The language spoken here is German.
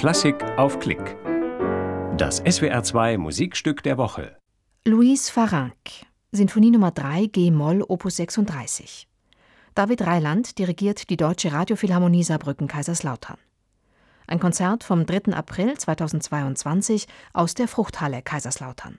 Klassik auf Klick. Das SWR2 Musikstück der Woche. Louise Farranc, Sinfonie Nummer 3 G-Moll Opus 36. David Reiland dirigiert die Deutsche Radiophilharmonie Saarbrücken Kaiserslautern. Ein Konzert vom 3. April 2022 aus der Fruchthalle Kaiserslautern.